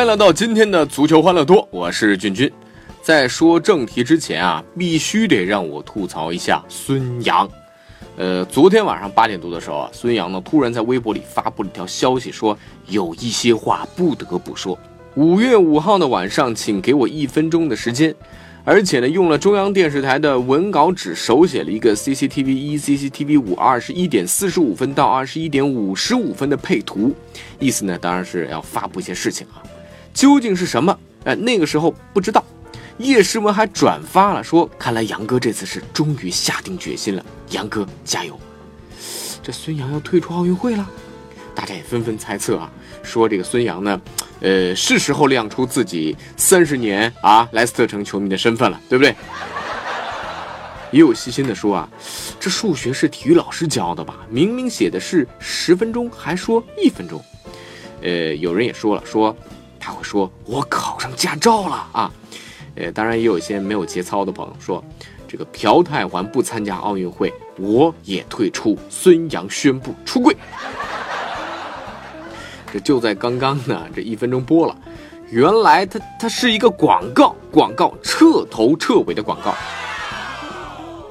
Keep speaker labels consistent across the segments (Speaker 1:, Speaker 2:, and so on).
Speaker 1: 欢迎来到今天的足球欢乐多，我是俊君。在说正题之前啊，必须得让我吐槽一下孙杨。呃，昨天晚上八点多的时候啊，孙杨呢突然在微博里发布了一条消息，说有一些话不得不说。五月五号的晚上，请给我一分钟的时间，而且呢，用了中央电视台的文稿纸手写了一个 CCTV 一、CCTV 五二十一点四十五分到二十一点五十五分的配图，意思呢，当然是要发布一些事情啊。究竟是什么？哎，那个时候不知道。叶诗文还转发了，说：“看来杨哥这次是终于下定决心了，杨哥加油！”这孙杨要退出奥运会了，大家也纷纷猜测啊，说这个孙杨呢，呃，是时候亮出自己三十年啊莱斯特城球迷的身份了，对不对？也有细心的说啊，这数学是体育老师教的吧？明明写的是十分钟，还说一分钟。呃，有人也说了，说。他会说：“我考上驾照了啊！”呃，当然也有一些没有节操的朋友说：“这个朴泰桓不参加奥运会，我也退出。”孙杨宣布出柜。这就在刚刚呢，这一分钟播了，原来他他是一个广告，广告彻头彻尾的广告。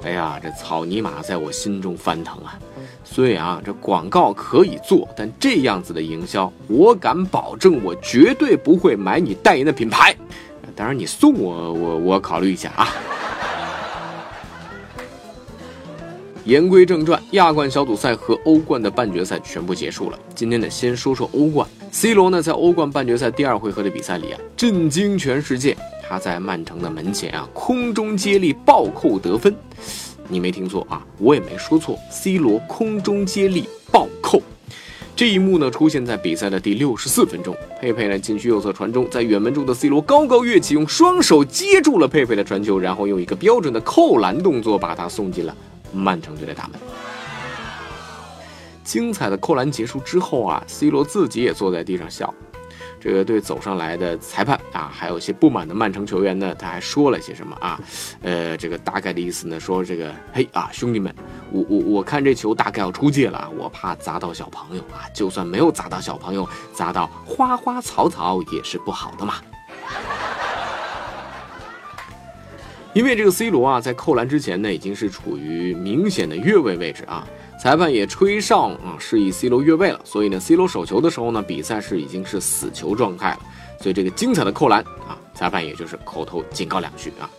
Speaker 1: 哎呀，这草泥马在我心中翻腾啊！所以啊，这广告可以做，但这样子的营销，我敢保证，我绝对不会买你代言的品牌。当然，你送我，我我考虑一下啊。言归正传，亚冠小组赛和欧冠的半决赛全部结束了。今天呢，先说说欧冠。C 罗呢，在欧冠半决赛第二回合的比赛里啊，震惊全世界。他在曼城的门前啊，空中接力暴扣得分。你没听错啊，我也没说错。C 罗空中接力暴扣，这一幕呢，出现在比赛的第六十四分钟。佩佩呢，禁区右侧传中，在远门中的 C 罗高高跃起，用双手接住了佩佩的传球，然后用一个标准的扣篮动作，把他送进了曼城队的大门。精彩的扣篮结束之后啊，C 罗自己也坐在地上笑。这个对走上来的裁判啊，还有一些不满的曼城球员呢，他还说了些什么啊？呃，这个大概的意思呢，说这个嘿啊，兄弟们，我我我看这球大概要出界了啊，我怕砸到小朋友啊，就算没有砸到小朋友，砸到花花草草也是不好的嘛。因为这个 C 罗啊，在扣篮之前呢，已经是处于明显的越位位置啊。裁判也吹哨啊，示意 C 罗越位了。所以呢，C 罗手球的时候呢，比赛是已经是死球状态了。所以这个精彩的扣篮啊，裁判也就是口头警告两句啊。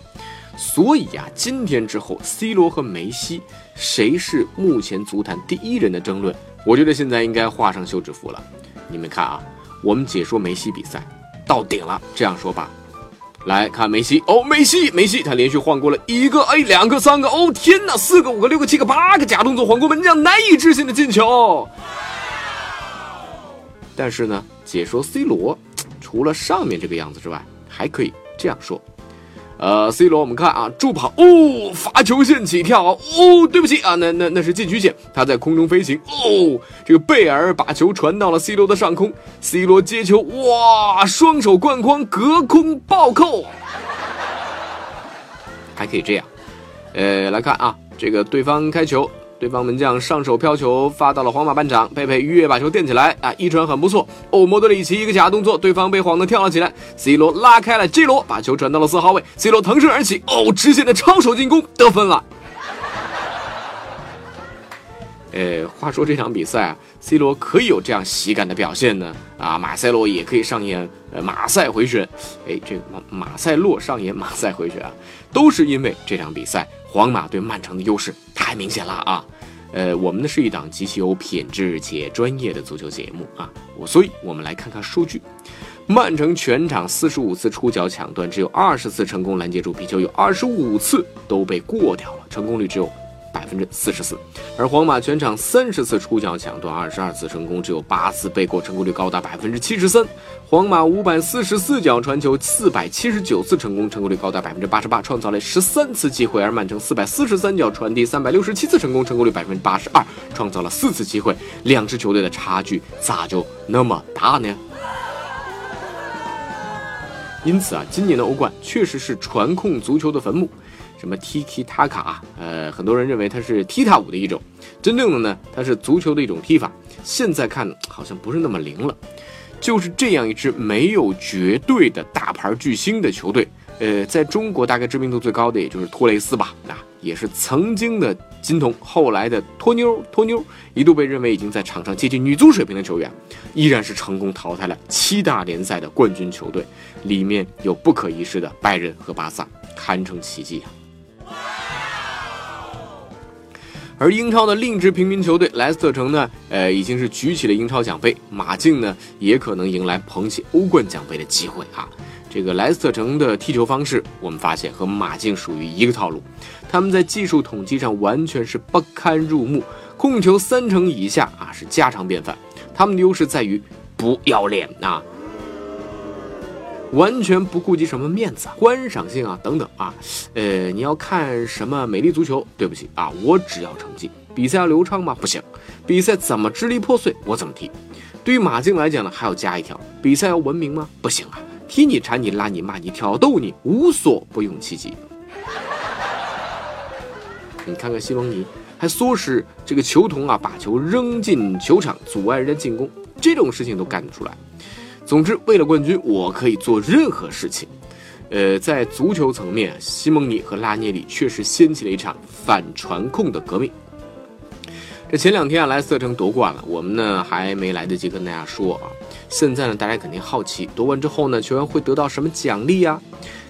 Speaker 1: 所以啊，今天之后，C 罗和梅西谁是目前足坛第一人的争论，我觉得现在应该画上休止符了。你们看啊，我们解说梅西比赛到顶了，这样说吧。来看梅西哦，梅西，梅西，他连续晃过了一个，哎，两个，三个，哦，天哪，四个，五个，六个，七个，八个假动作，晃过门将难以置信的进球。但是呢，解说 C 罗，除了上面这个样子之外，还可以这样说。呃，C 罗，我们看啊，助跑哦，罚球线起跳哦，对不起啊，那那那是禁区线，他在空中飞行哦，这个贝尔把球传到了 C 罗的上空，C 罗接球哇，双手灌筐隔空暴扣，还可以这样，呃，来看啊，这个对方开球。对方门将上手飘球发到了皇马半场，佩佩跃把球垫起来啊，一传很不错。哦，莫德里奇一个假动作，对方被晃得跳了起来。C 罗拉开了 J 罗，把球传到了四号位，C 罗腾身而起，哦，直线的超手进攻得分了。呃，话说这场比赛啊，C 罗可以有这样喜感的表现呢？啊，马塞洛也可以上演呃马赛回旋。哎，这马马塞洛上演马赛回旋啊，都是因为这场比赛。皇马对曼城的优势太明显了啊！呃，我们呢是一档极其有品质且专业的足球节目啊，我所以我们来看看数据。曼城全场四十五次出脚抢断，只有二十次成功拦截住皮球，有二十五次都被过掉了，成功率只有百分之四十四，而皇马全场三十次出脚抢断，二十二次成功，只有八次被过，成功率高达百分之七十三。皇马五百四十四脚传球，四百七十九次成功，成功率高达百分之八十八，创造了十三次机会；而曼城四百四十三脚传递，三百六十七次成功，成功率百分之八十二，创造了四次机会。两支球队的差距咋就那么大呢？因此啊，今年的欧冠确实是传控足球的坟墓。什么踢踢塔卡，呃，很多人认为它是踢踏舞的一种，真正的呢，它是足球的一种踢法。现在看好像不是那么灵了。就是这样一支没有绝对的大牌巨星的球队，呃，在中国大概知名度最高的也就是托雷斯吧，啊，也是曾经的金童，后来的托妞，托妞一度被认为已经在场上接近女足水平的球员，依然是成功淘汰了七大联赛的冠军球队，里面有不可一世的拜仁和巴萨，堪称奇迹啊。而英超的另一支平民球队莱斯特城呢，呃，已经是举起了英超奖杯，马竞呢也可能迎来捧起欧冠奖杯的机会啊。这个莱斯特城的踢球方式，我们发现和马竞属于一个套路，他们在技术统计上完全是不堪入目，控球三成以下啊是家常便饭，他们的优势在于不要脸啊。完全不顾及什么面子啊、观赏性啊等等啊，呃，你要看什么美丽足球？对不起啊，我只要成绩。比赛要流畅吗？不行。比赛怎么支离破碎，我怎么踢。对于马竞来讲呢，还要加一条：比赛要文明吗？不行啊，踢你、缠你、拉你、骂你、挑逗你，无所不用其极。你看看西蒙尼，还唆使这个球童啊把球扔进球场，阻碍人家进攻，这种事情都干得出来。总之，为了冠军，我可以做任何事情。呃，在足球层面，西蒙尼和拉涅里确实掀起了一场反传控的革命。这前两天啊，莱斯特城夺冠了，我们呢还没来得及跟大家说啊。现在呢，大家肯定好奇，夺冠之后呢，球员会得到什么奖励呀？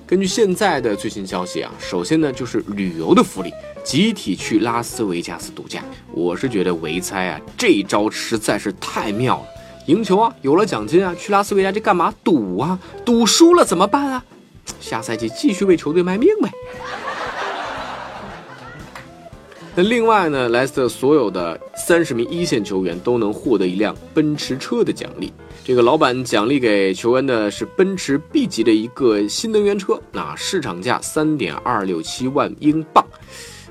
Speaker 1: 根据现在的最新消息啊，首先呢就是旅游的福利，集体去拉斯维加斯度假。我是觉得维猜啊，这一招实在是太妙了。赢球啊，有了奖金啊，去拉斯维加斯干嘛？赌啊，赌输了怎么办啊？下赛季继续为球队卖命呗。那另外呢，莱斯特所有的三十名一线球员都能获得一辆奔驰车的奖励。这个老板奖励给球员的是奔驰 B 级的一个新能源车，那市场价三点二六七万英镑。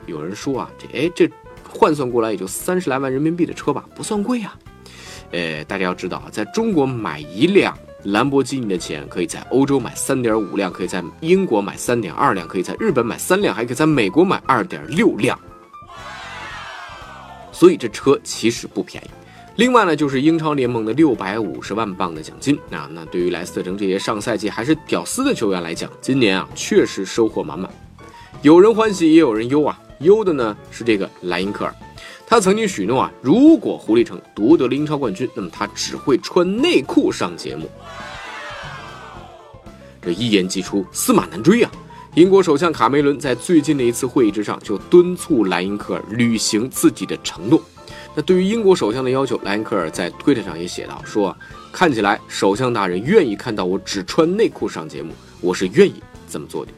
Speaker 1: 有人说啊，这哎这换算过来也就三十来万人民币的车吧，不算贵啊。呃，大家要知道啊，在中国买一辆兰博基尼的钱，可以在欧洲买三点五辆，可以在英国买三点二辆，可以在日本买三辆，还可以在美国买二点六辆。所以这车其实不便宜。另外呢，就是英超联盟的六百五十万镑的奖金啊。那对于莱斯特城这些上赛季还是屌丝的球员来讲，今年啊确实收获满满。有人欢喜，也有人忧啊。忧的呢是这个莱因克尔。他曾经许诺啊，如果狐狸城夺得了英超冠军，那么他只会穿内裤上节目。这一言既出，驷马难追啊！英国首相卡梅伦在最近的一次会议之上就敦促莱因克尔履行自己的承诺。那对于英国首相的要求，莱因克尔在推特上也写道：“说看起来首相大人愿意看到我只穿内裤上节目，我是愿意这么做的。”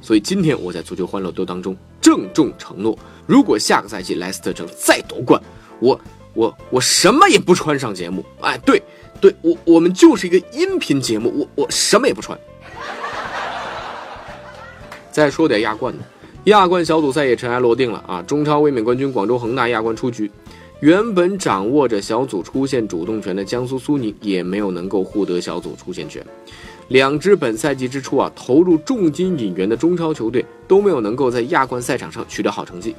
Speaker 1: 所以今天我在足球欢乐多当中郑重承诺。如果下个赛季莱斯特城再夺冠，我我我什么也不穿上节目。哎，对对，我我们就是一个音频节目，我我什么也不穿。再说点亚冠的，亚冠小组赛也尘埃落定了啊！中超卫冕冠军广州恒大亚冠出局，原本掌握着小组出线主动权的江苏苏宁也没有能够获得小组出线权。两支本赛季之初啊投入重金引援的中超球队都没有能够在亚冠赛场上取得好成绩，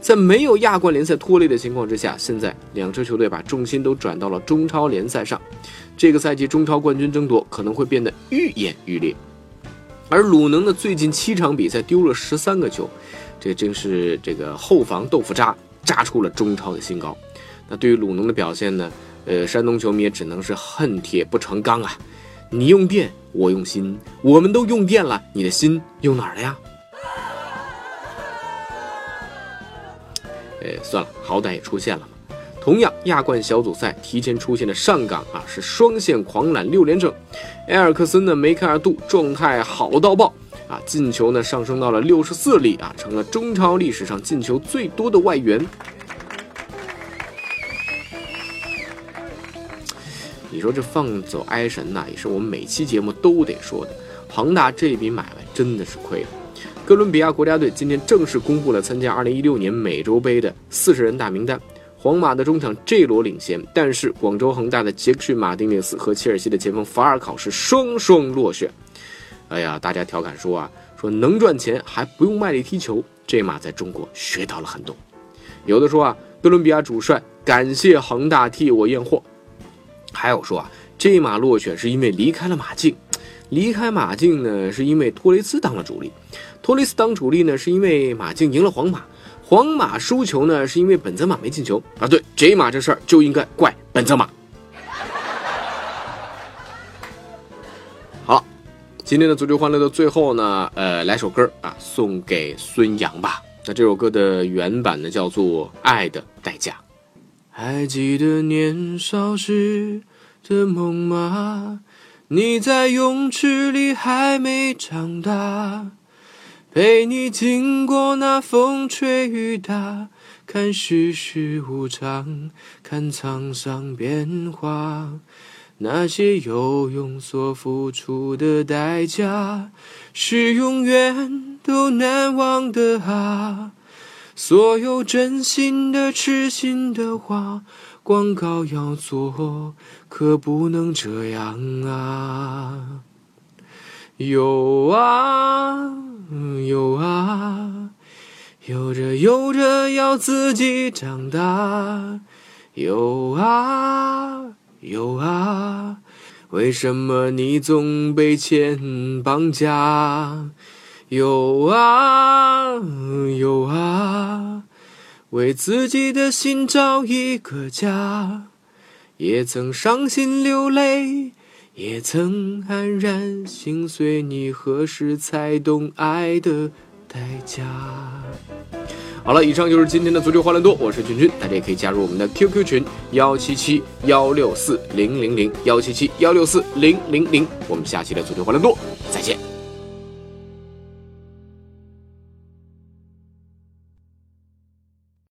Speaker 1: 在没有亚冠联赛拖累的情况之下，现在两支球队把重心都转到了中超联赛上，这个赛季中超冠军争夺可能会变得愈演愈烈。而鲁能的最近七场比赛丢了十三个球，这真是这个后防豆腐渣扎出了中超的新高。那对于鲁能的表现呢？呃，山东球迷也只能是恨铁不成钢啊。你用电，我用心，我们都用电了，你的心用哪儿了呀？呃，算了，好歹也出现了嘛。同样，亚冠小组赛提前出现的上港啊，是双线狂揽六连胜。埃尔克森的梅开二度，状态好到爆啊，进球呢上升到了六十四粒啊，成了中超历史上进球最多的外援。说这放走埃神呐，也是我们每期节目都得说的。恒大这笔买卖真的是亏了。哥伦比亚国家队今天正式公布了参加2016年美洲杯的四十人大名单。皇马的中场 J 罗领衔，但是广州恒大的杰克逊·马丁内斯和切尔西的前锋法尔考是双双落选。哎呀，大家调侃说啊，说能赚钱还不用卖力踢球，这马在中国学到了很多。有的说啊，哥伦比亚主帅感谢恒大替我验货。还有说啊，这马落选是因为离开了马竞，离开马竞呢是因为托雷斯当了主力，托雷斯当主力呢是因为马竞赢了皇马，皇马输球呢是因为本泽马没进球啊。对，这马这事儿就应该怪本泽马。好，今天的足球欢乐的最后呢，呃，来首歌啊，送给孙杨吧。那这首歌的原版呢叫做《爱的代价》。还记得年少时的梦吗？你在泳池里还没长大，陪你经过那风吹雨打，看世事无常，看沧桑变化。那些游泳所付出的代价，是永远都难忘的啊。所有真心的、痴心的话，广告要做，可不能这样啊！有啊有啊，有着有着要自己长大。有啊有啊，为什么你总被钱绑架？有啊有啊，为自己的心找一个家，也曾伤心流泪，也曾黯然心碎。你何时才懂爱的代价？好了，以上就是今天的足球欢乐多，我是君君，大家也可以加入我们的 QQ 群幺七七幺六四零零零幺七七幺六四零零零，我们下期的足球欢乐多再见。